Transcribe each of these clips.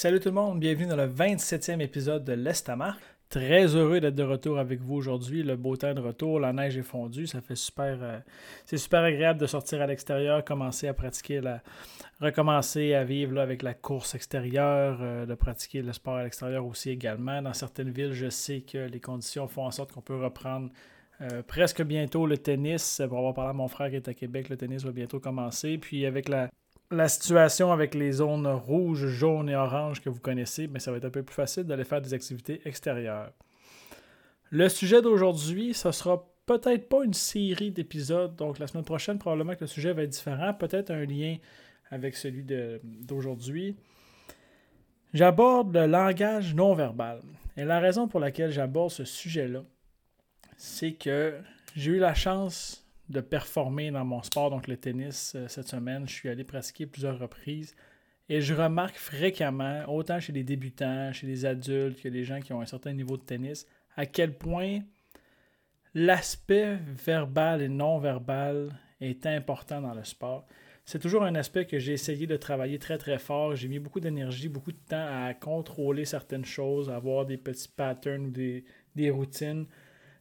Salut tout le monde, bienvenue dans le 27e épisode de l'Estama. Très heureux d'être de retour avec vous aujourd'hui. Le beau temps de retour, la neige est fondue, ça fait super. Euh, c'est super agréable de sortir à l'extérieur, commencer à pratiquer la. recommencer à vivre avec la course extérieure, euh, de pratiquer le sport à l'extérieur aussi également. Dans certaines villes, je sais que les conditions font en sorte qu'on peut reprendre euh, presque bientôt le tennis. Pour avoir parlé à mon frère qui est à Québec, le tennis va bientôt commencer. Puis avec la, la situation avec les zones rouges, jaunes et oranges que vous connaissez, mais ça va être un peu plus facile d'aller faire des activités extérieures. Le sujet d'aujourd'hui, ce sera peut-être pas une série d'épisodes, donc la semaine prochaine, probablement que le sujet va être différent, peut-être un lien avec celui d'aujourd'hui. J'aborde le langage non verbal. Et la raison pour laquelle j'aborde ce sujet-là, c'est que j'ai eu la chance de performer dans mon sport, donc le tennis, euh, cette semaine. Je suis allé pratiquer plusieurs reprises. Et je remarque fréquemment, autant chez les débutants, chez les adultes, que les gens qui ont un certain niveau de tennis, à quel point l'aspect verbal et non verbal est important dans le sport. C'est toujours un aspect que j'ai essayé de travailler très très fort. J'ai mis beaucoup d'énergie, beaucoup de temps à contrôler certaines choses, à avoir des petits patterns ou des, des routines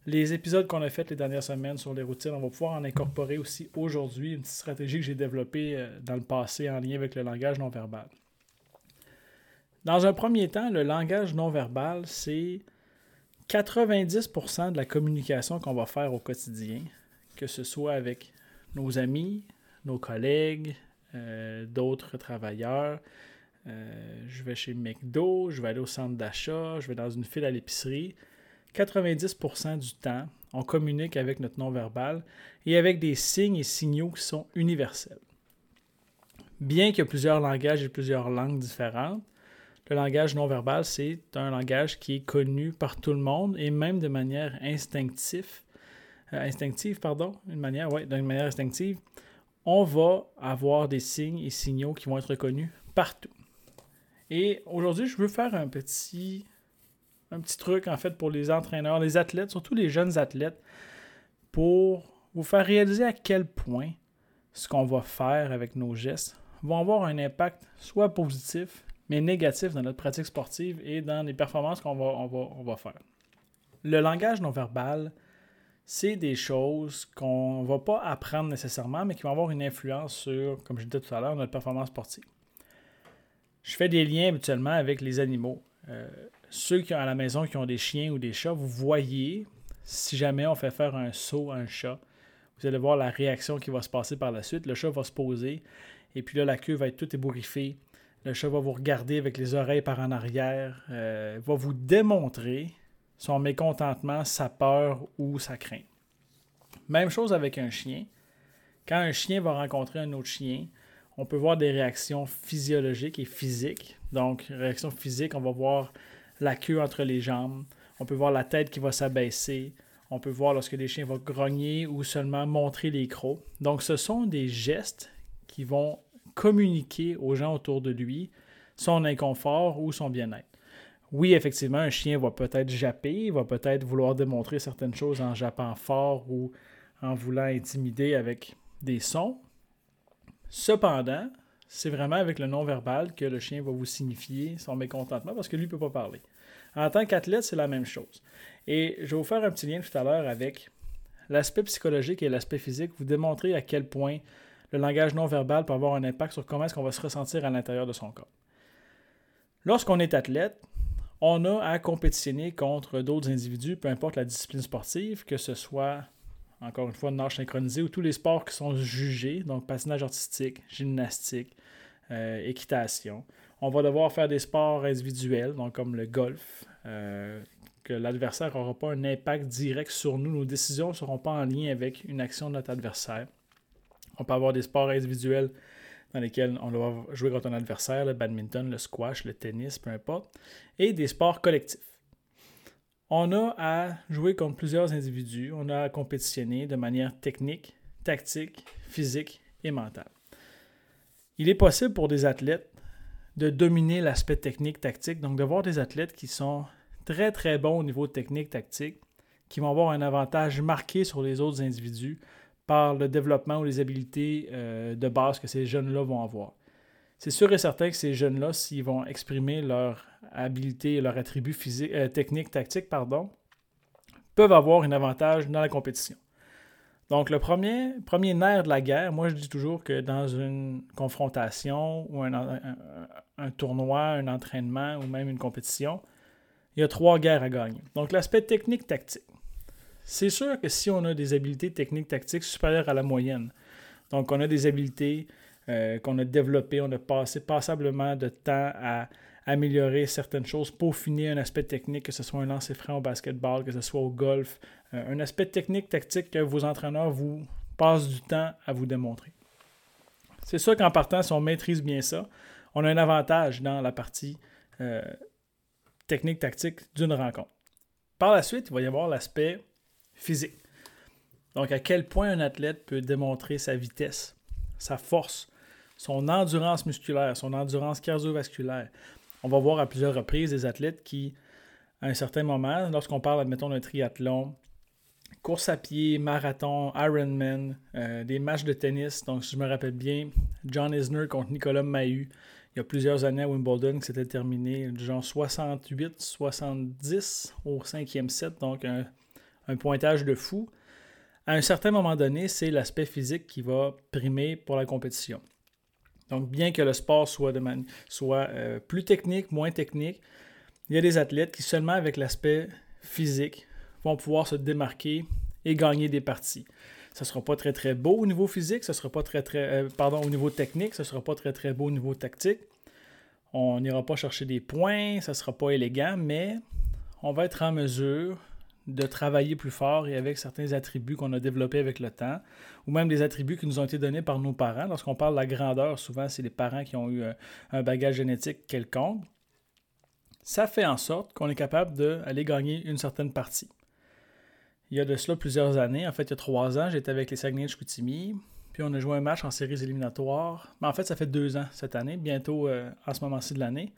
les épisodes qu'on a fait les dernières semaines sur les routines, on va pouvoir en incorporer aussi aujourd'hui une stratégie que j'ai développée euh, dans le passé en lien avec le langage non verbal. Dans un premier temps, le langage non verbal, c'est 90% de la communication qu'on va faire au quotidien, que ce soit avec nos amis, nos collègues, euh, d'autres travailleurs. Euh, je vais chez McDo, je vais aller au centre d'achat, je vais dans une file à l'épicerie. 90% du temps, on communique avec notre non-verbal et avec des signes et signaux qui sont universels. Bien qu'il y ait plusieurs langages et plusieurs langues différentes, le langage non-verbal, c'est un langage qui est connu par tout le monde et même de manière instinctive. Euh, instinctive, pardon, manière, ouais, d'une manière instinctive, on va avoir des signes et signaux qui vont être reconnus partout. Et aujourd'hui, je veux faire un petit un petit truc en fait pour les entraîneurs, les athlètes, surtout les jeunes athlètes, pour vous faire réaliser à quel point ce qu'on va faire avec nos gestes va avoir un impact soit positif, mais négatif dans notre pratique sportive et dans les performances qu'on va, on va, faire. Le langage non verbal, c'est des choses qu'on ne va pas apprendre nécessairement, mais qui vont avoir une influence sur, comme je disais tout à l'heure, notre performance sportive. Je fais des liens habituellement avec les animaux. Euh, ceux qui ont à la maison qui ont des chiens ou des chats, vous voyez, si jamais on fait faire un saut à un chat, vous allez voir la réaction qui va se passer par la suite. Le chat va se poser et puis là, la queue va être toute ébouriffée. Le chat va vous regarder avec les oreilles par en arrière, euh, va vous démontrer son mécontentement, sa peur ou sa crainte. Même chose avec un chien. Quand un chien va rencontrer un autre chien, on peut voir des réactions physiologiques et physiques. Donc, réaction physique, on va voir la queue entre les jambes. On peut voir la tête qui va s'abaisser. On peut voir lorsque les chiens vont grogner ou seulement montrer les crocs. Donc, ce sont des gestes qui vont communiquer aux gens autour de lui son inconfort ou son bien-être. Oui, effectivement, un chien va peut-être japper, va peut-être vouloir démontrer certaines choses en jappant fort ou en voulant intimider avec des sons. Cependant, c'est vraiment avec le non-verbal que le chien va vous signifier son mécontentement parce que lui ne peut pas parler. En tant qu'athlète, c'est la même chose. Et je vais vous faire un petit lien tout à l'heure avec l'aspect psychologique et l'aspect physique, vous démontrer à quel point le langage non-verbal peut avoir un impact sur comment est-ce qu'on va se ressentir à l'intérieur de son corps. Lorsqu'on est athlète, on a à compétitionner contre d'autres individus, peu importe la discipline sportive, que ce soit encore une fois, nage synchronisé ou tous les sports qui sont jugés, donc patinage artistique, gymnastique, euh, équitation. On va devoir faire des sports individuels, donc comme le golf, euh, que l'adversaire n'aura pas un impact direct sur nous. Nos décisions ne seront pas en lien avec une action de notre adversaire. On peut avoir des sports individuels dans lesquels on doit jouer contre un adversaire, le badminton, le squash, le tennis, peu importe, et des sports collectifs. On a à jouer contre plusieurs individus, on a à compétitionner de manière technique, tactique, physique et mentale. Il est possible pour des athlètes de dominer l'aspect technique, tactique, donc de voir des athlètes qui sont très très bons au niveau technique, tactique, qui vont avoir un avantage marqué sur les autres individus par le développement ou les habiletés euh, de base que ces jeunes-là vont avoir. C'est sûr et certain que ces jeunes-là, s'ils vont exprimer leur habileté et leur attribut physique, euh, technique, tactique, pardon, peuvent avoir un avantage dans la compétition. Donc, le premier, premier nerf de la guerre, moi je dis toujours que dans une confrontation ou un, un tournoi, un entraînement ou même une compétition, il y a trois guerres à gagner. Donc, l'aspect technique-tactique. C'est sûr que si on a des habiletés techniques tactiques supérieures à la moyenne, donc on a des habiletés euh, qu'on a développées, on a passé passablement de temps à améliorer certaines choses, peaufiner un aspect technique, que ce soit un lancer franc au basketball, que ce soit au golf, euh, un aspect technique tactique que vos entraîneurs vous passent du temps à vous démontrer. C'est sûr qu'en partant, si on maîtrise bien ça, on a un avantage dans la partie euh, technique tactique d'une rencontre. Par la suite, il va y avoir l'aspect physique. Donc, à quel point un athlète peut démontrer sa vitesse, sa force, son endurance musculaire, son endurance cardiovasculaire. On va voir à plusieurs reprises des athlètes qui, à un certain moment, lorsqu'on parle, admettons, d'un triathlon, course à pied, marathon, Ironman, euh, des matchs de tennis. Donc, si je me rappelle bien, John Isner contre Nicolas Mahut, il y a plusieurs années à Wimbledon, qui s'était terminé genre 68-70 au cinquième set. Donc, un pointage de fou. À un certain moment donné, c'est l'aspect physique qui va primer pour la compétition. Donc, bien que le sport soit, euh, plus technique, moins technique, il y a des athlètes qui, seulement avec l'aspect physique, vont pouvoir se démarquer et gagner des parties. Ce ne sera pas très très beau au niveau physique, ce sera pas très très euh, pardon au niveau technique, ce ne sera pas très très beau au niveau tactique. On n'ira pas chercher des points, ça ne sera pas élégant, mais on va être en mesure de travailler plus fort et avec certains attributs qu'on a développés avec le temps, ou même des attributs qui nous ont été donnés par nos parents. Lorsqu'on parle de la grandeur, souvent c'est les parents qui ont eu euh, un bagage génétique quelconque. Ça fait en sorte qu'on est capable d'aller gagner une certaine partie. Il y a de cela plusieurs années, en fait il y a trois ans, j'étais avec les Saguenay de puis on a joué un match en séries éliminatoires. Mais en fait, ça fait deux ans cette année, bientôt euh, à ce moment-ci de l'année.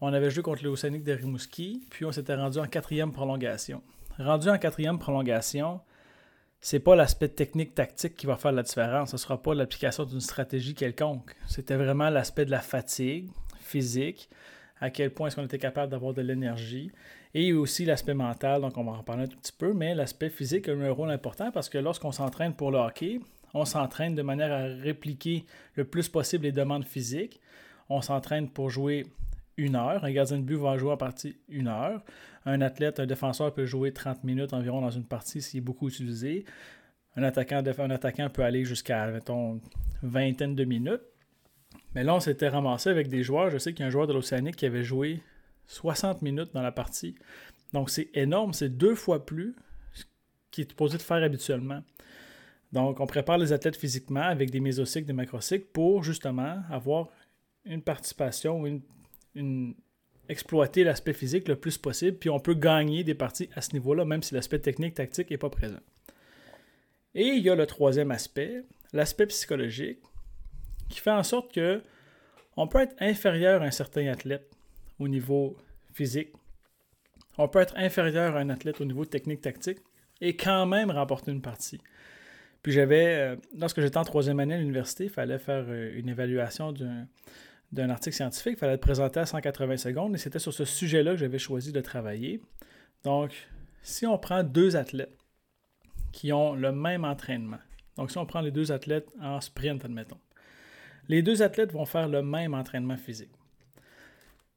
On avait joué contre les Océaniques de Rimouski, puis on s'était rendu en quatrième prolongation rendu en quatrième prolongation, c'est pas l'aspect technique tactique qui va faire la différence. Ce ne sera pas l'application d'une stratégie quelconque. C'était vraiment l'aspect de la fatigue physique, à quel point est-ce qu'on était capable d'avoir de l'énergie, et aussi l'aspect mental, donc on va en parler un petit peu, mais l'aspect physique a un rôle important parce que lorsqu'on s'entraîne pour le hockey, on s'entraîne de manière à répliquer le plus possible les demandes physiques. On s'entraîne pour jouer une heure. Un gardien de but va jouer en partie une heure. Un athlète, un défenseur peut jouer 30 minutes environ dans une partie s'il est beaucoup utilisé. Un attaquant, un attaquant peut aller jusqu'à, mettons, vingtaine de minutes. Mais là, on s'était ramassé avec des joueurs. Je sais qu'il y a un joueur de l'Océanique qui avait joué 60 minutes dans la partie. Donc, c'est énorme. C'est deux fois plus qu'il est supposé de faire habituellement. Donc, on prépare les athlètes physiquement avec des mésocycles, des macrocycles pour justement avoir une participation ou une exploiter l'aspect physique le plus possible, puis on peut gagner des parties à ce niveau-là, même si l'aspect technique, tactique n'est pas présent. Et il y a le troisième aspect, l'aspect psychologique, qui fait en sorte que on peut être inférieur à un certain athlète au niveau physique, on peut être inférieur à un athlète au niveau technique, tactique, et quand même remporter une partie. Puis j'avais, euh, lorsque j'étais en troisième année à l'université, il fallait faire euh, une évaluation d'un d'un article scientifique, il fallait être présenté à 180 secondes et c'était sur ce sujet-là que j'avais choisi de travailler. Donc, si on prend deux athlètes qui ont le même entraînement, donc si on prend les deux athlètes en sprint, admettons, les deux athlètes vont faire le même entraînement physique.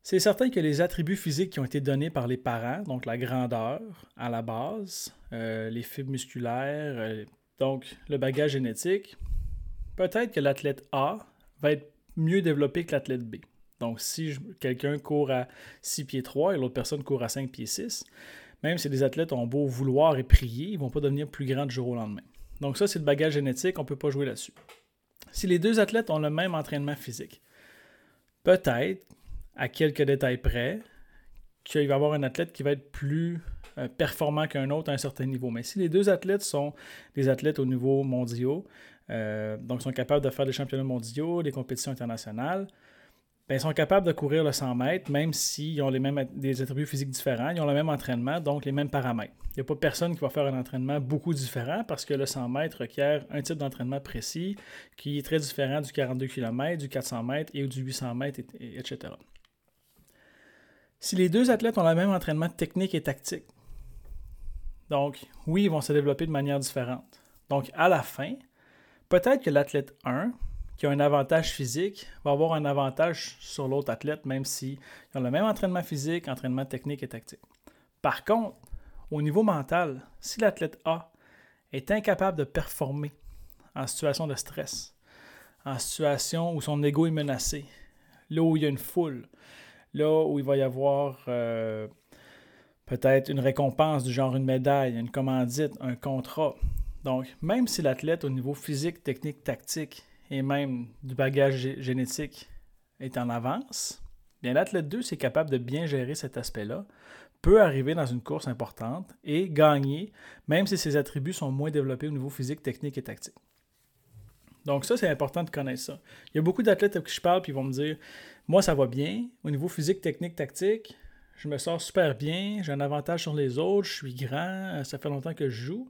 C'est certain que les attributs physiques qui ont été donnés par les parents, donc la grandeur à la base, euh, les fibres musculaires, euh, donc le bagage génétique, peut-être que l'athlète A va être mieux développé que l'athlète B. Donc, si quelqu'un court à 6 pieds 3 et l'autre personne court à 5 pieds 6, même si les athlètes ont beau vouloir et prier, ils ne vont pas devenir plus grands du jour au lendemain. Donc, ça, c'est le bagage génétique, on ne peut pas jouer là-dessus. Si les deux athlètes ont le même entraînement physique, peut-être, à quelques détails près, qu'il va y avoir un athlète qui va être plus performant qu'un autre à un certain niveau. Mais si les deux athlètes sont des athlètes au niveau mondial, euh, donc sont capables de faire des championnats mondiaux, des compétitions internationales, ben, ils sont capables de courir le 100 mètres, même s'ils ont les mêmes, des attributs physiques différents, ils ont le même entraînement, donc les mêmes paramètres. Il n'y a pas personne qui va faire un entraînement beaucoup différent parce que le 100 mètres requiert un type d'entraînement précis qui est très différent du 42 km, du 400 mètres et du 800 mètres, etc. Si les deux athlètes ont le même entraînement technique et tactique, donc oui, ils vont se développer de manière différente. Donc à la fin, peut-être que l'athlète 1 qui a un avantage physique va avoir un avantage sur l'autre athlète, même s'ils ont le même entraînement physique, entraînement technique et tactique. Par contre, au niveau mental, si l'athlète A est incapable de performer en situation de stress, en situation où son ego est menacé, là où il y a une foule, là où il va y avoir euh, peut-être une récompense du genre une médaille, une commandite, un contrat. Donc, même si l'athlète au niveau physique, technique, tactique et même du bagage génétique est en avance, bien l'athlète 2, c'est capable de bien gérer cet aspect-là, peut arriver dans une course importante et gagner, même si ses attributs sont moins développés au niveau physique, technique et tactique. Donc ça, c'est important de connaître ça. Il y a beaucoup d'athlètes avec qui je parle, puis ils vont me dire, moi, ça va bien, au niveau physique, technique, tactique, je me sors super bien, j'ai un avantage sur les autres, je suis grand, ça fait longtemps que je joue.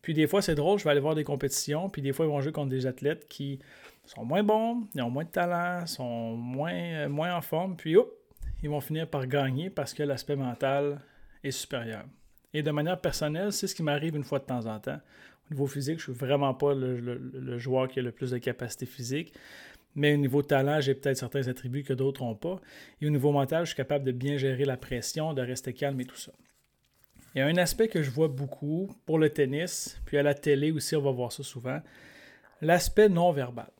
Puis des fois, c'est drôle, je vais aller voir des compétitions, puis des fois, ils vont jouer contre des athlètes qui sont moins bons, ils ont moins de talent, sont moins, euh, moins en forme, puis hop, ils vont finir par gagner parce que l'aspect mental est supérieur. Et de manière personnelle, c'est ce qui m'arrive une fois de temps en temps. Au niveau physique, je ne suis vraiment pas le, joueur qui a le plus de capacité physique. Mais au niveau talent, j'ai peut-être certains attributs que d'autres n'ont pas. Et au niveau mental, je suis capable de bien gérer la pression, de rester calme et tout ça. Il y a un aspect que je vois beaucoup pour le tennis, puis à la télé aussi, on va voir ça souvent, l'aspect non-verbal.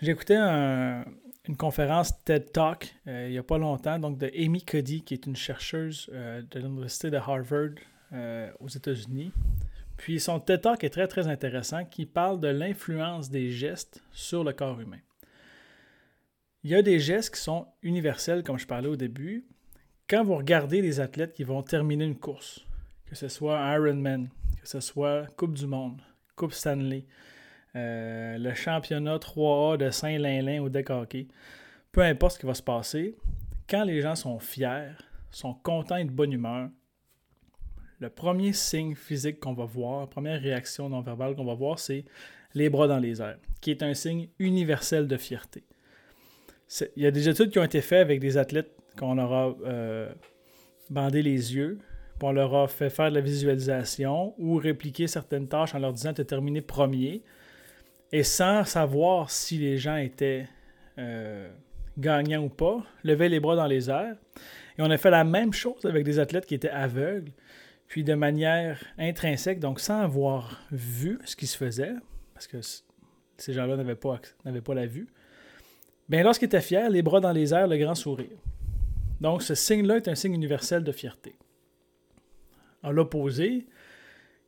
J'ai écouté une conférence TED Talk euh, il n'y a pas longtemps, donc de Amy Cuddy, qui est une chercheuse euh, de l'Université de Harvard euh, aux États-Unis. Puis son TED Talk est très très intéressant, qui parle de l'influence des gestes sur le corps humain. Il y a des gestes qui sont universels, comme je parlais au début, quand vous regardez les athlètes qui vont terminer une course, que ce soit Ironman, que ce soit Coupe du Monde, Coupe Stanley, euh, le championnat 3A de Saint-Lin-Lin au deck hockey, peu importe ce qui va se passer, quand les gens sont fiers, sont contents et de bonne humeur, le premier signe physique qu'on va voir, la première réaction non verbale qu'on va voir, c'est les bras dans les airs, qui est un signe universel de fierté. Il y a des études qui ont été faites avec des athlètes qu'on leur a euh, bandé les yeux, puis on leur a fait faire de la visualisation ou répliquer certaines tâches en leur disant de terminer premier, et sans savoir si les gens étaient euh, gagnants ou pas, lever les bras dans les airs. Et on a fait la même chose avec des athlètes qui étaient aveugles, puis de manière intrinsèque, donc sans avoir vu ce qui se faisait, parce que ces gens-là n'avaient pas, pas la vue. Bien, lorsqu'ils étaient fiers, les bras dans les airs, le grand sourire. Donc, ce signe-là est un signe universel de fierté. En l'opposé,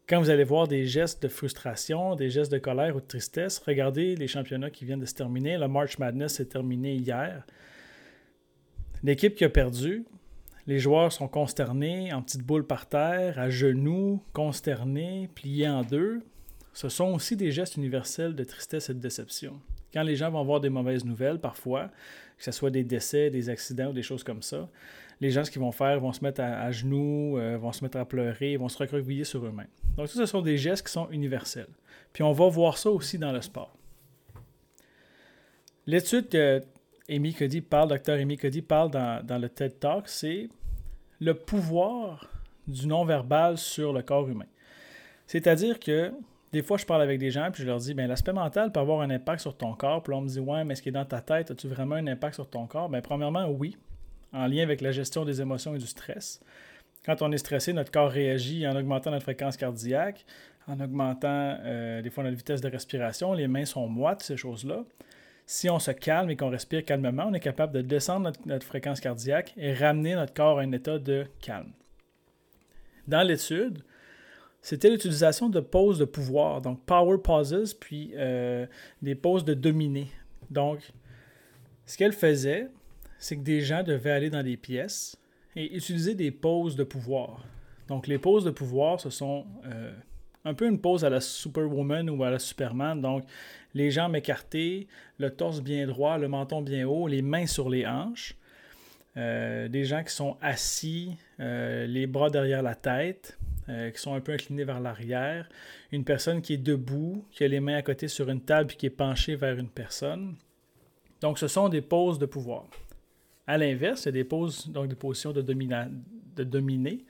quand vous allez voir des gestes de frustration, des gestes de colère ou de tristesse, regardez les championnats qui viennent de se terminer. Le March Madness s'est terminé hier. L'équipe qui a perdu, les joueurs sont consternés, en petites boules par terre, à genoux, consternés, pliés en deux. Ce sont aussi des gestes universels de tristesse et de déception. Quand les gens vont voir des mauvaises nouvelles, parfois, que ce soit des décès, des accidents ou des choses comme ça, les gens, ce qu'ils vont faire, vont se mettre à, genoux, euh, vont se mettre à pleurer, vont se recroqueviller sur eux-mêmes. Donc, ça, ce sont des gestes qui sont universels. Puis, on va voir ça aussi dans le sport. L'étude que Amy Cuddy parle, docteur Amy Cuddy parle dans, le TED Talk, c'est le pouvoir du non-verbal sur le corps humain. C'est-à-dire que des fois, je parle avec des gens, puis je leur dis, ben l'aspect mental peut avoir un impact sur ton corps. Puis là, on me dit, ouais, mais est-ce qui est dans ta tête, as-tu vraiment un impact sur ton corps? Ben, premièrement, oui, en lien avec la gestion des émotions et du stress. Quand on est stressé, notre corps réagit en augmentant notre fréquence cardiaque, en augmentant euh, des fois notre vitesse de respiration. Les mains sont moites, ces choses-là. Si on se calme et qu'on respire calmement, on est capable de descendre notre fréquence cardiaque et ramener notre corps à un état de calme. Dans l'étude, c'était l'utilisation de pauses de pouvoir, donc power pauses, puis euh, des pauses de dominer. Donc, ce qu'elle faisait, c'est que des gens devaient aller dans des pièces et utiliser des pauses de pouvoir. Donc, les pauses de pouvoir, ce sont euh, un peu une pause à la Superwoman ou à la Superman. Donc, les jambes écartées, le torse bien droit, le menton bien haut, les mains sur les hanches. Euh, des gens qui sont assis, les bras derrière la tête, euh, qui sont un peu inclinés vers l'arrière, une personne qui est debout, qui a les mains à côté sur une table et qui est penchée vers une personne. Donc, ce sont des poses de pouvoir. À l'inverse, c'est des poses, donc des positions de, de dominer.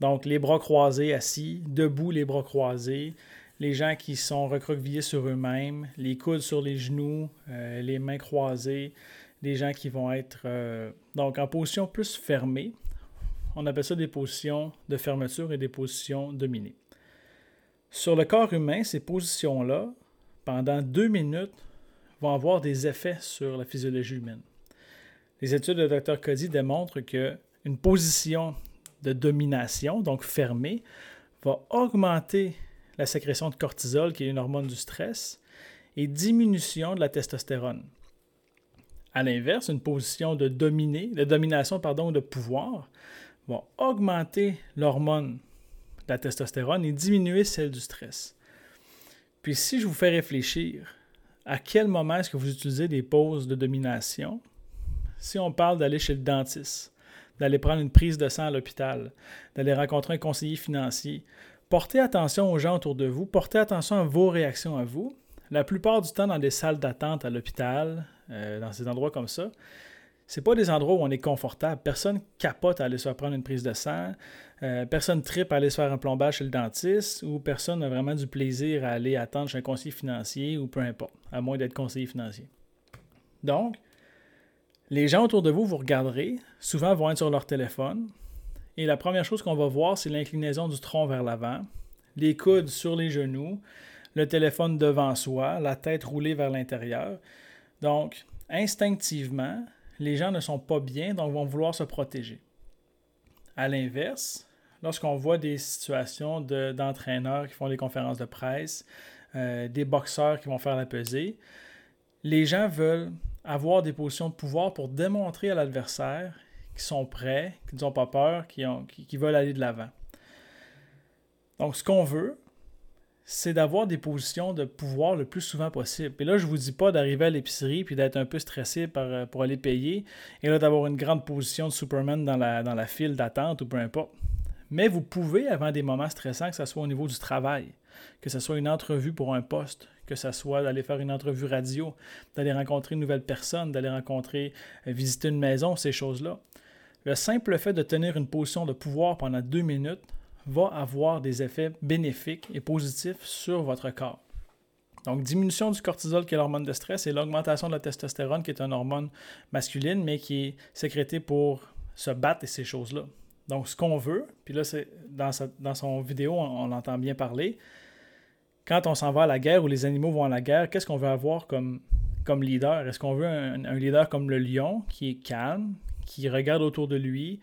Donc, les bras croisés assis, debout, les bras croisés, les gens qui sont recroquevillés sur eux-mêmes, les coudes sur les genoux, euh, les mains croisées, des gens qui vont être euh, donc en position plus fermée, on appelle ça des positions de fermeture et des positions dominées. Sur le corps humain, ces positions-là, pendant deux minutes, vont avoir des effets sur la physiologie humaine. Les études de Dr. Cody démontrent qu'une position de domination, donc fermée, va augmenter la sécrétion de cortisol, qui est une hormone du stress, et diminution de la testostérone. À l'inverse, une position de, dominer, de domination pardon, de pouvoir vont augmenter l'hormone de la testostérone et diminuer celle du stress. Puis si je vous fais réfléchir, à quel moment est-ce que vous utilisez des pauses de domination? Si on parle d'aller chez le dentiste, d'aller prendre une prise de sang à l'hôpital, d'aller rencontrer un conseiller financier, portez attention aux gens autour de vous, portez attention à vos réactions à vous. La plupart du temps, dans des salles d'attente à l'hôpital, euh, dans ces endroits comme ça, c'est pas des endroits où on est confortable. Personne capote à aller se faire prendre une prise de sang. Euh, personne tripe à aller se faire un plombage chez le dentiste ou personne n'a vraiment du plaisir à aller attendre chez un conseiller financier ou peu importe, à moins d'être conseiller financier. Donc, les gens autour de vous, vous regarderez, souvent vont être sur leur téléphone. Et la première chose qu'on va voir, c'est l'inclinaison du tronc vers l'avant, les coudes sur les genoux, le téléphone devant soi, la tête roulée vers l'intérieur. Donc, instinctivement, les gens ne sont pas bien, donc vont vouloir se protéger. À l'inverse, lorsqu'on voit des situations d'entraîneurs qui font des conférences de presse, euh, des boxeurs qui vont faire la pesée, les gens veulent avoir des positions de pouvoir pour démontrer à l'adversaire qu'ils sont prêts, qu'ils n'ont pas peur, qu'ils veulent aller de l'avant. Donc, ce qu'on veut, c'est d'avoir des positions de pouvoir le plus souvent possible. Et là, je ne vous dis pas d'arriver à l'épicerie puis d'être un peu stressé euh, pour aller payer et là d'avoir une grande position de Superman dans la, dans la file d'attente ou peu importe. Mais vous pouvez, avant des moments stressants, que ce soit au niveau du travail, que ce soit une entrevue pour un poste, que ce soit d'aller faire une entrevue radio, d'aller rencontrer une nouvelle personne, d'aller rencontrer, euh, visiter une maison, ces choses-là. Le simple fait de tenir une position de pouvoir pendant deux minutes va avoir des effets bénéfiques et positifs sur votre corps. Donc, diminution du cortisol, qui est l'hormone de stress, et l'augmentation de la testostérone, qui est une hormone masculine, mais qui est sécrétée pour se battre et ces choses-là. Donc, ce qu'on veut, puis là, dans, son vidéo, on, l'entend bien parler. Quand on s'en va à la guerre ou les animaux vont à la guerre, qu'est-ce qu'on veut avoir comme, leader? Est-ce qu'on veut un, leader comme le lion, qui est calme, qui regarde autour de lui,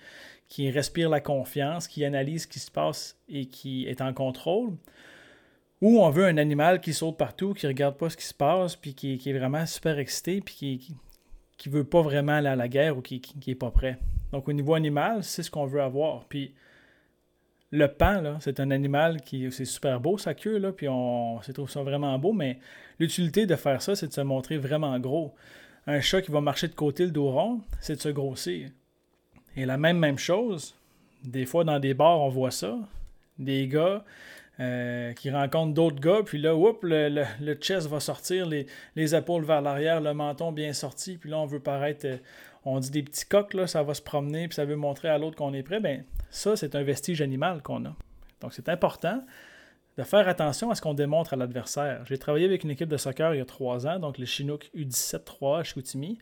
qui respire la confiance, qui analyse ce qui se passe et qui est en contrôle, ou on veut un animal qui saute partout, qui regarde pas ce qui se passe, puis qui, est vraiment super excité, puis qui, qui, veut pas vraiment aller à la guerre ou qui, qui, est pas prêt. Donc au niveau animal, c'est ce qu'on veut avoir. Puis le pan, c'est un animal qui c'est super beau sa queue, là, puis on, se trouve ça vraiment beau, mais l'utilité de faire ça, c'est de se montrer vraiment gros. Un chat qui va marcher de côté le dos rond, c'est de se grossir. Et la même, chose, des fois dans des bars, on voit ça. Des gars euh, qui rencontrent d'autres gars, puis là, le, le, chest va sortir, les, les épaules vers l'arrière, le menton bien sorti, puis là, on veut paraître, euh, on dit des petits coqs, là, ça va se promener, puis ça veut montrer à l'autre qu'on est prêt. Ben, ça, c'est un vestige animal qu'on a. Donc, c'est important de faire attention à ce qu'on démontre à l'adversaire. J'ai travaillé avec une équipe de soccer il y a trois ans, donc les Chinook U17-3 à Chicoutimi.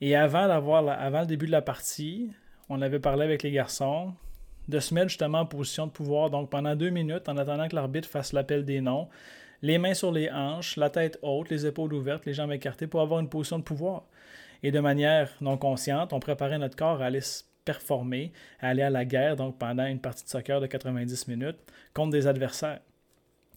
Et avant, avant le début de la partie, on avait parlé avec les garçons de se mettre justement en position de pouvoir. Donc pendant deux minutes, en attendant que l'arbitre fasse l'appel des noms, les mains sur les hanches, la tête haute, les épaules ouvertes, les jambes écartées pour avoir une position de pouvoir. Et de manière non consciente, on préparait notre corps à aller performer, à aller à la guerre, donc pendant une partie de soccer de 90 minutes, contre des adversaires.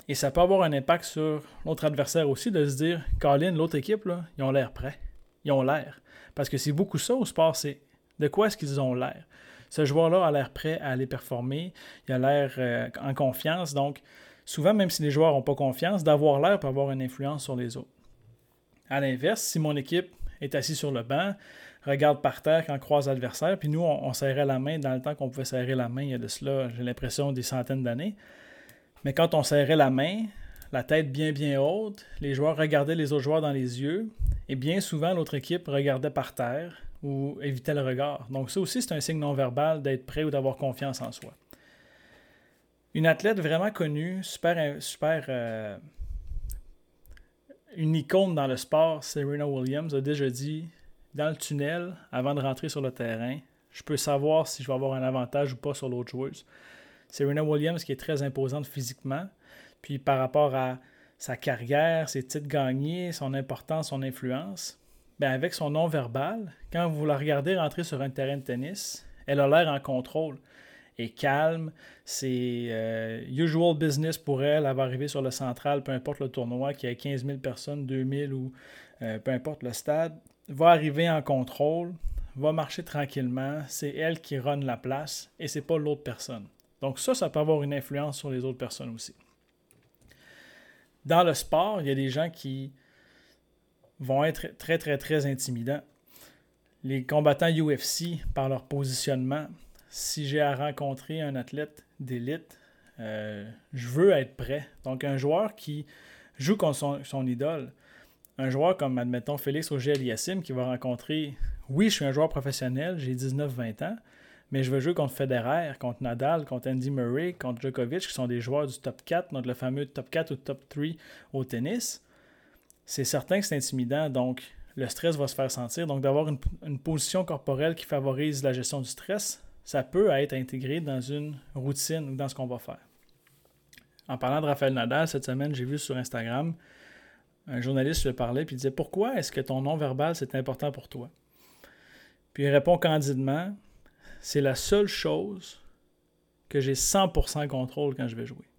Et ça peut avoir un impact sur l'autre adversaire aussi de se dire, Colin, l'autre équipe, ils ont l'air prêts. Ils ont l'air. Parce que c'est beaucoup ça au sport, c'est de quoi est-ce qu'ils ont l'air? Ce joueur-là a l'air prêt à aller performer, il a l'air euh, en confiance. Donc, souvent, même si les joueurs n'ont pas confiance, d'avoir l'air peut avoir une influence sur les autres. À l'inverse, si mon équipe est assise sur le banc, regarde par terre quand croise l'adversaire, puis nous, on, on, serrait la main dans le temps qu'on pouvait serrer la main, il y a de cela, j'ai l'impression, des centaines d'années. Mais quand on serrait la main, la tête bien bien haute, les joueurs regardaient les autres joueurs dans les yeux et bien souvent l'autre équipe regardait par terre ou évitait le regard. Donc ça aussi c'est un signe non verbal d'être prêt ou d'avoir confiance en soi. Une athlète vraiment connue, super, super euh, une icône dans le sport, Serena Williams, a déjà dit dans le tunnel, avant de rentrer sur le terrain, je peux savoir si je vais avoir un avantage ou pas sur l'autre joueuse. Serena Williams qui est très imposante physiquement, puis par rapport à sa carrière, ses titres gagnés, son importance, son influence, bien avec son nom verbal, quand vous la regardez rentrer sur un terrain de tennis, elle a l'air en contrôle et calme. C'est euh, usual business pour elle. Elle va arriver sur le central, peu importe le tournoi, qui a 15 000 personnes, 2 000 ou euh, peu importe le stade, va arriver en contrôle, va marcher tranquillement. C'est elle qui run la place et c'est pas l'autre personne. Donc ça, ça peut avoir une influence sur les autres personnes aussi. Dans le sport, il y a des gens qui vont être très, très, très intimidants. Les combattants UFC, par leur positionnement, si j'ai à rencontrer un athlète d'élite, euh, je veux être prêt. Donc un joueur qui joue contre son, idole, un joueur comme, admettons, Félix Auger-Aliassime qui va rencontrer, oui, je suis un joueur professionnel, j'ai 19-20 ans, mais je veux jouer contre Federer, contre Nadal, contre Andy Murray, contre Djokovic, qui sont des joueurs du top 4, donc le fameux top 4 ou top 3 au tennis. C'est certain que c'est intimidant, donc le stress va se faire sentir. Donc d'avoir une, position corporelle qui favorise la gestion du stress, ça peut être intégré dans une routine ou dans ce qu'on va faire. En parlant de Raphaël Nadal, cette semaine, j'ai vu sur Instagram, un journaliste lui parlait puis disait Pourquoi est-ce que ton nom verbal c'est important pour toi Puis il répond candidement c'est la seule chose que j'ai 100% contrôle quand je vais jouer.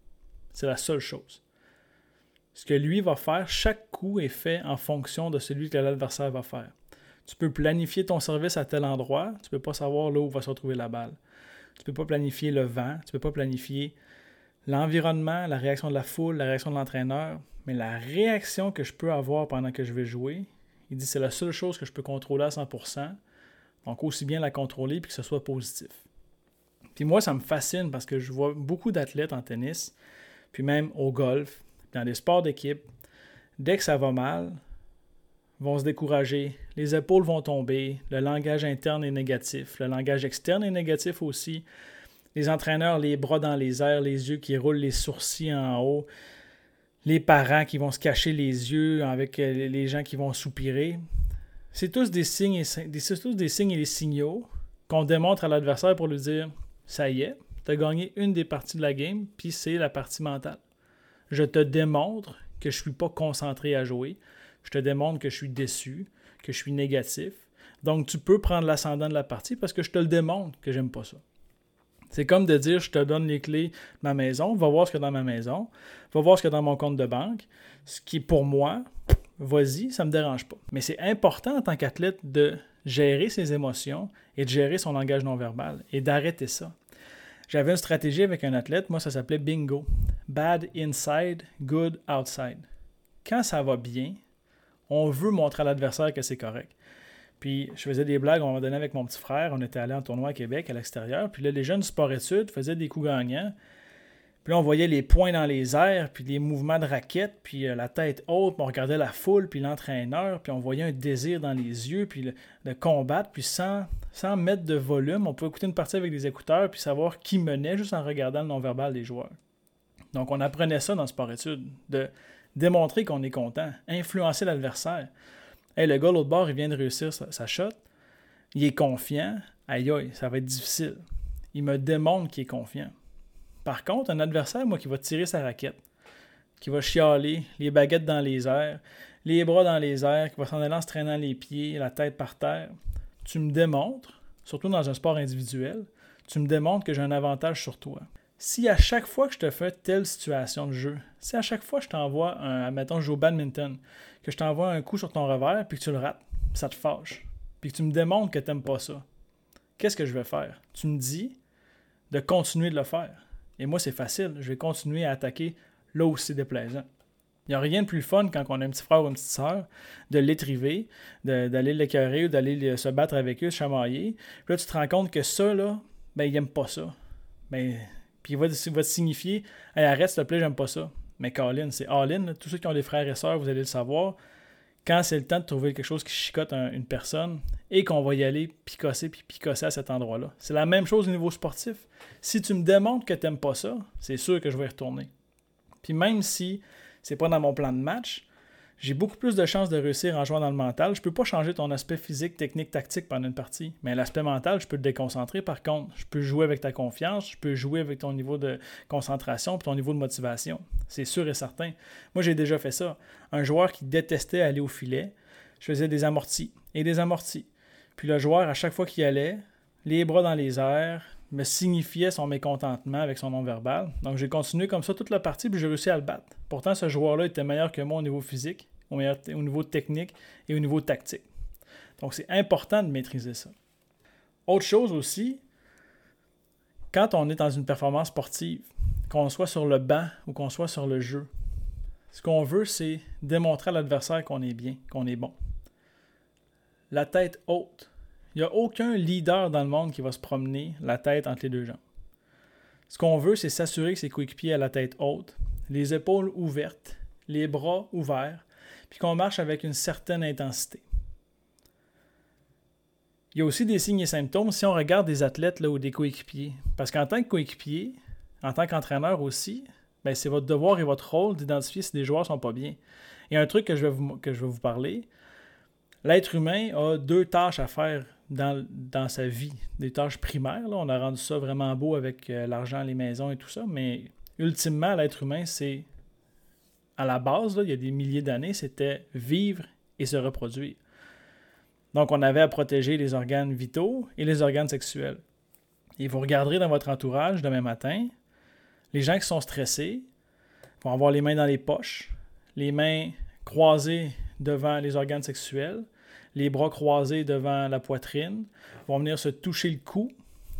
C'est la seule chose. Ce que lui va faire, chaque coup est fait en fonction de celui que l'adversaire va faire. Tu peux planifier ton service à tel endroit, tu ne peux pas savoir là où va se retrouver la balle. Tu ne peux pas planifier le vent, tu ne peux pas planifier l'environnement, la réaction de la foule, la réaction de l'entraîneur, mais la réaction que je peux avoir pendant que je vais jouer, il dit c'est la seule chose que je peux contrôler à 100%. Donc, aussi bien la contrôler puis que ce soit positif. Puis moi, ça me fascine parce que je vois beaucoup d'athlètes en tennis, puis même au golf, dans des sports d'équipe, dès que ça va mal, vont se décourager, les épaules vont tomber, le langage interne est négatif, le langage externe est négatif aussi. Les entraîneurs, les bras dans les airs, les yeux qui roulent, les sourcils en haut, les parents qui vont se cacher les yeux avec euh, les gens qui vont soupirer. C'est tous des signes et des signaux qu'on démontre à l'adversaire pour lui dire ça y est, tu as gagné une des parties de la game, puis c'est la partie mentale. Je te démontre que je suis pas concentré à jouer. Je te démontre que je suis déçu, que je suis négatif. Donc tu peux prendre l'ascendant de la partie parce que je te le démontre que j'aime pas ça. C'est comme de dire je te donne les clés de ma maison, va voir ce qu'il y a dans ma maison, va voir ce qu'il y a dans mon compte de banque, ce qui pour moi vas-y, ça ne me dérange pas. Mais c'est important en tant qu'athlète de gérer ses émotions et de gérer son langage non verbal et d'arrêter ça. J'avais une stratégie avec un athlète, moi ça s'appelait bingo. Bad inside, good outside. Quand ça va bien, on veut montrer à l'adversaire que c'est correct. Puis je faisais des blagues, on m'a donné avec mon petit frère, on était allé en tournoi à Québec, à l'extérieur. Puis là, les jeunes sport-études faisaient des coups gagnants. Puis là, on voyait les points dans les airs, puis les mouvements de raquette, puis euh, la tête haute, puis on regardait la foule, puis l'entraîneur, puis on voyait un désir dans les yeux, puis le, combattre, puis sans, sans mettre de volume, on pouvait écouter une partie avec des écouteurs, puis savoir qui menait juste en regardant le non-verbal des joueurs. Donc, on apprenait ça dans le sport-études, de démontrer qu'on est content, influencer l'adversaire. Hey, le gars, l'autre bord, il vient de réussir sa, sa shot, il est confiant, aïe aïe, ça va être difficile. Il me démontre qu'il est confiant. Par contre, un adversaire, moi, qui va tirer sa raquette, qui va chialer, les baguettes dans les airs, les bras dans les airs, qui va s'en aller en se traînant les pieds, la tête par terre, tu me démontres, surtout dans un sport individuel, tu me démontres que j'ai un avantage sur toi. Si à chaque fois que je te fais telle situation de jeu, si à chaque fois je t'envoie un, mettons, je joue au badminton, que je t'envoie un coup sur ton revers, puis que tu le rates, ça te fâche, puis que tu me démontres que tu n'aimes pas ça, qu'est-ce que je vais faire? Tu me dis de continuer de le faire. Et moi, c'est facile, je vais continuer à attaquer là où c'est déplaisant. Il n'y a rien de plus fun quand on a un petit frère ou une petite sœur de l'étriver, d'aller l'écœurer ou d'aller se battre avec eux, se chamailler. Puis là, tu te rends compte que ça, là, ben, il n'aime pas ça. Ben, puis il va, te signifier hey, arrête, s'il te plaît, j'aime pas ça. Mais Colin, c'est all-in. Tous ceux qui ont des frères et sœurs, vous allez le savoir. Quand c'est le temps de trouver quelque chose qui chicote une personne et qu'on va y aller picosser puis picosser à cet endroit-là. C'est la même chose au niveau sportif. Si tu me démontres que tu n'aimes pas ça, c'est sûr que je vais y retourner. Puis même si c'est pas dans mon plan de match, j'ai beaucoup plus de chances de réussir en jouant dans le mental. Je peux pas changer ton aspect physique, technique, tactique pendant une partie, mais l'aspect mental, je peux te déconcentrer par contre. Je peux jouer avec ta confiance, je peux jouer avec ton niveau de concentration et ton niveau de motivation. C'est sûr et certain. Moi, j'ai déjà fait ça. Un joueur qui détestait aller au filet, je faisais des amortis et des amortis. Puis le joueur, à chaque fois qu'il allait, les bras dans les airs, me signifiait son mécontentement avec son nom verbal. Donc j'ai continué comme ça toute la partie, puis j'ai réussi à le battre. Pourtant, ce joueur-là était meilleur que moi au niveau physique, au, niveau technique et au niveau tactique. Donc c'est important de maîtriser ça. Autre chose aussi, quand on est dans une performance sportive, qu'on soit sur le banc ou qu'on soit sur le jeu, ce qu'on veut, c'est démontrer à l'adversaire qu'on est bien, qu'on est bon. La tête haute, il n'y a aucun leader dans le monde qui va se promener la tête entre les deux jambes. Ce qu'on veut, c'est s'assurer que ses coéquipiers à la tête haute, les épaules ouvertes, les bras ouverts, puis qu'on marche avec une certaine intensité. Il y a aussi des signes et symptômes si on regarde des athlètes là, ou des coéquipiers. Parce qu'en tant que coéquipier, en tant qu'entraîneur aussi, ben, c'est votre devoir et votre rôle d'identifier si des joueurs ne sont pas bien. Et un truc que je vais vous, que je vais vous parler, l'être humain a deux tâches à faire dans, sa vie, des tâches primaires. Là. On a rendu ça vraiment beau avec euh, l'argent, les maisons et tout ça, mais ultimement, l'être humain, c'est à la base, il y a des milliers d'années, c'était vivre et se reproduire. Donc, on avait à protéger les organes vitaux et les organes sexuels. Et vous regarderez dans votre entourage demain matin, les gens qui sont stressés vont avoir les mains dans les poches, les mains croisées devant les organes sexuels, les bras croisés devant la poitrine, vont venir se toucher le cou.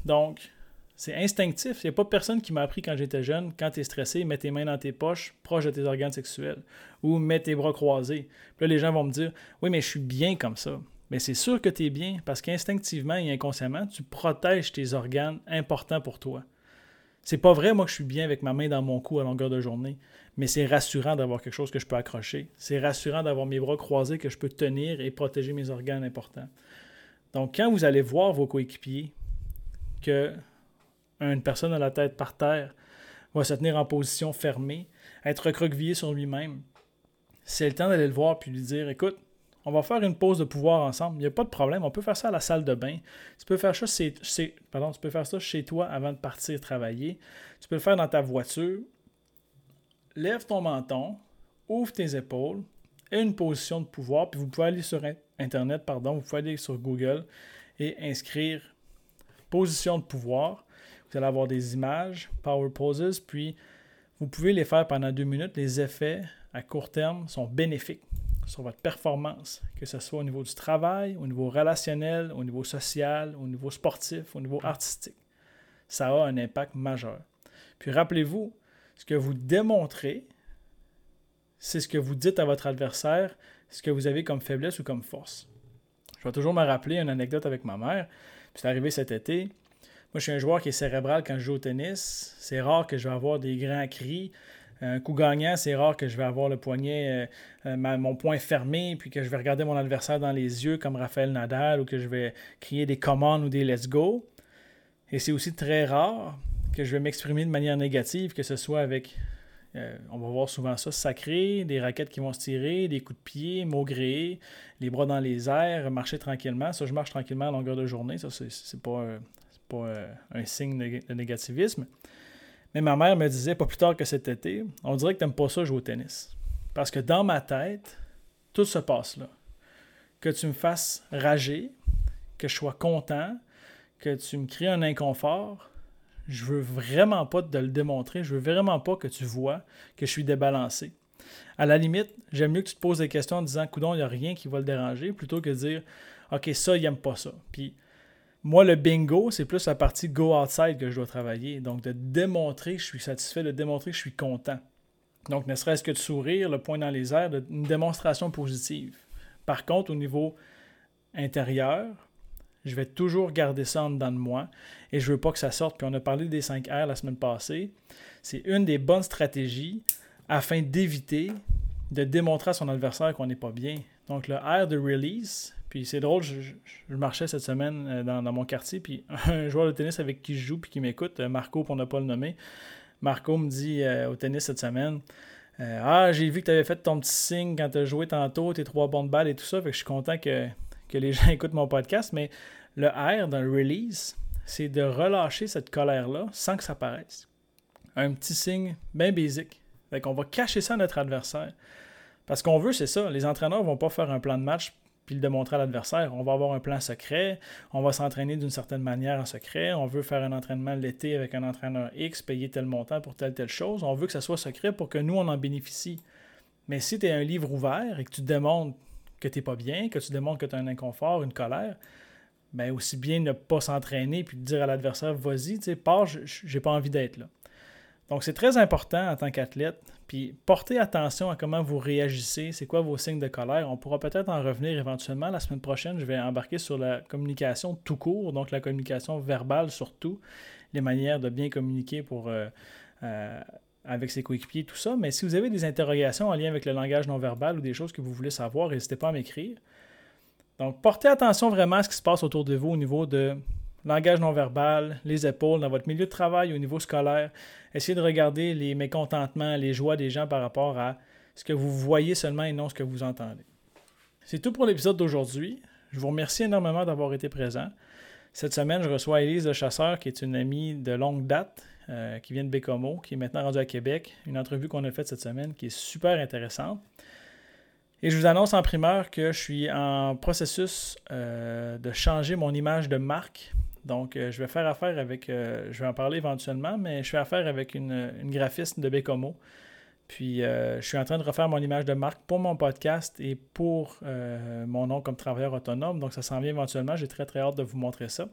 Donc, c'est instinctif. Il n'y a pas personne qui m'a appris quand j'étais jeune, quand tu es stressé, mets tes mains dans tes poches, proches de tes organes sexuels, ou mets tes bras croisés. Puis là, les gens vont me dire Oui, mais je suis bien comme ça. Mais c'est sûr que tu es bien, parce qu'instinctivement et inconsciemment, tu protèges tes organes importants pour toi. C'est pas vrai, moi, que je suis bien avec ma main dans mon cou à longueur de journée mais c'est rassurant d'avoir quelque chose que je peux accrocher. C'est rassurant d'avoir mes bras croisés que je peux tenir et protéger mes organes importants. Donc, quand vous allez voir vos coéquipiers que une personne à la tête par terre va se tenir en position fermée, être recroquevillé sur lui-même, c'est le temps d'aller le voir puis lui dire écoute, on va faire une pause de pouvoir ensemble. Il n'y a pas de problème. On peut faire ça à la salle de bain. Tu peux faire ça chez, toi avant de partir travailler. Tu peux le faire dans ta voiture lève ton menton, ouvre tes épaules, et une position de pouvoir, puis vous pouvez aller sur Internet, pardon, vous pouvez aller sur Google et inscrire position de pouvoir. Vous allez avoir des images, power poses, puis vous pouvez les faire pendant deux minutes. Les effets à court terme sont bénéfiques sur votre performance, que ce soit au niveau du travail, au niveau relationnel, au niveau social, au niveau sportif, au niveau artistique. Ça a un impact majeur. Puis rappelez-vous, ce que vous démontrez, c'est ce que vous dites à votre adversaire, ce que vous avez comme faiblesse ou comme force. Je vais toujours me rappeler une anecdote avec ma mère. C'est arrivé cet été. Moi, je suis un joueur qui est cérébral quand je joue au tennis. C'est rare que je vais avoir des grands cris. Un coup gagnant, c'est rare que je vais avoir le poignet, euh, euh, mon poing fermé, puis que je vais regarder mon adversaire dans les yeux comme Raphaël Nadal ou que je vais crier des commandes ou des let's go. Et c'est aussi très rare que je vais m'exprimer de manière négative, que ce soit avec Euh, on va voir souvent ça sacré, des raquettes qui vont se tirer, des coups de pied, maugréer, les bras dans les airs, marcher tranquillement. Ça, je marche tranquillement à longueur de journée. Ça, c'est pas, pas euh, un signe de négativisme. Mais ma mère me disait, pas plus tard que cet été, on dirait que tu n'aimes pas ça jouer au tennis. Parce que dans ma tête, tout se passe là. Que tu me fasses rager, que je sois content, que tu me crées un inconfort, je veux vraiment pas te le démontrer. Je veux vraiment pas que tu vois que je suis débalancé. À la limite, j'aime mieux que tu te poses des questions en disant Coudon, il n'y a rien qui va le déranger, plutôt que de dire OK, ça, il n'aime pas ça. Puis moi, le bingo, c'est plus la partie go outside que je dois travailler. Donc, de démontrer que je suis satisfait, de démontrer que je suis content. Donc, ne serait-ce que de sourire, le point dans les airs, une démonstration positive. Par contre, au niveau intérieur, je vais toujours garder ça en dedans de moi et je veux pas que ça sorte. Puis on a parlé des 5 R la semaine passée. C'est une des bonnes stratégies afin d'éviter de démontrer à son adversaire qu'on n'est pas bien. Donc le R de release, puis c'est drôle, je, marchais cette semaine euh, dans, mon quartier, puis un joueur de tennis avec qui je joue puis qui m'écoute, euh, Marco pour ne pas le nommer, Marco me dit euh, au tennis cette semaine Ah, j'ai vu que tu avais fait ton petit signe quand tu as joué tantôt, tes trois bonnes balles et tout ça, fait que je suis content que, que les gens écoutent mon podcast, mais le R d'un release, c'est de relâcher cette colère-là sans que ça paraisse. Un petit signe bien basique. Fait qu'on va cacher ça à notre adversaire. Parce qu'on veut, c'est ça. Les entraîneurs ne vont pas faire un plan de match puis le démontrer à l'adversaire. On va avoir un plan secret, on va s'entraîner d'une certaine manière en secret, on veut faire un entraînement l'été avec un entraîneur X, payer tel montant pour telle telle chose. On veut que ça soit secret pour que nous, on en bénéficie. Mais si tu es un livre ouvert et que tu démontres que tu n'es pas bien, que tu démontres que tu as un inconfort, une colère, ben aussi bien ne pas s'entraîner puis dire à l'adversaire vas-y, tu sais, pars, j'ai pas envie d'être là. Donc c'est très important en tant qu'athlète. Puis portez attention à comment vous réagissez, c'est quoi vos signes de colère. On pourra peut-être en revenir éventuellement la semaine prochaine. Je vais embarquer sur la communication tout court, donc la communication verbale surtout, les manières de bien communiquer pour euh, euh, avec ses coéquipiers, tout ça. Mais si vous avez des interrogations en lien avec le langage non verbal ou des choses que vous voulez savoir, n'hésitez pas à m'écrire. Donc, portez attention vraiment à ce qui se passe autour de vous au niveau de langage non verbal, les épaules, dans votre milieu de travail, au niveau scolaire. Essayez de regarder les mécontentements, les joies des gens par rapport à ce que vous voyez seulement et non ce que vous entendez. C'est tout pour l'épisode d'aujourd'hui. Je vous remercie énormément d'avoir été présent. Cette semaine, je reçois Élise Le Chasseur, qui est une amie de longue date, euh, qui vient de Bécomo, qui est maintenant rendue à Québec. Une entrevue qu'on a faite cette semaine qui est super intéressante. Et je vous annonce en primeur que je suis en processus euh, de changer mon image de marque. Donc, euh, je vais faire affaire avec, euh, je vais en parler éventuellement, mais je fais affaire avec une, graphiste de Bécomo. Puis, je suis en train de refaire mon image de marque pour mon podcast et pour mon nom comme travailleur autonome. Donc, ça s'en vient éventuellement. J'ai très, très hâte de vous montrer ça.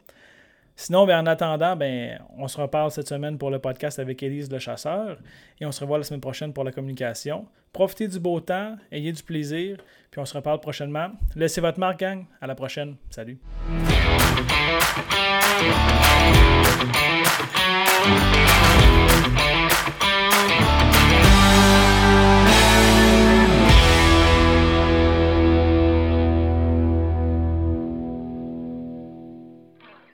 Sinon, ben, en attendant, ben, on se reparle cette semaine pour le podcast avec Élise le chasseur et on se revoit la semaine prochaine pour la communication. Profitez du beau temps, ayez du plaisir, puis on se reparle prochainement. Laissez votre marque, gang. À la prochaine. Salut. Thank you.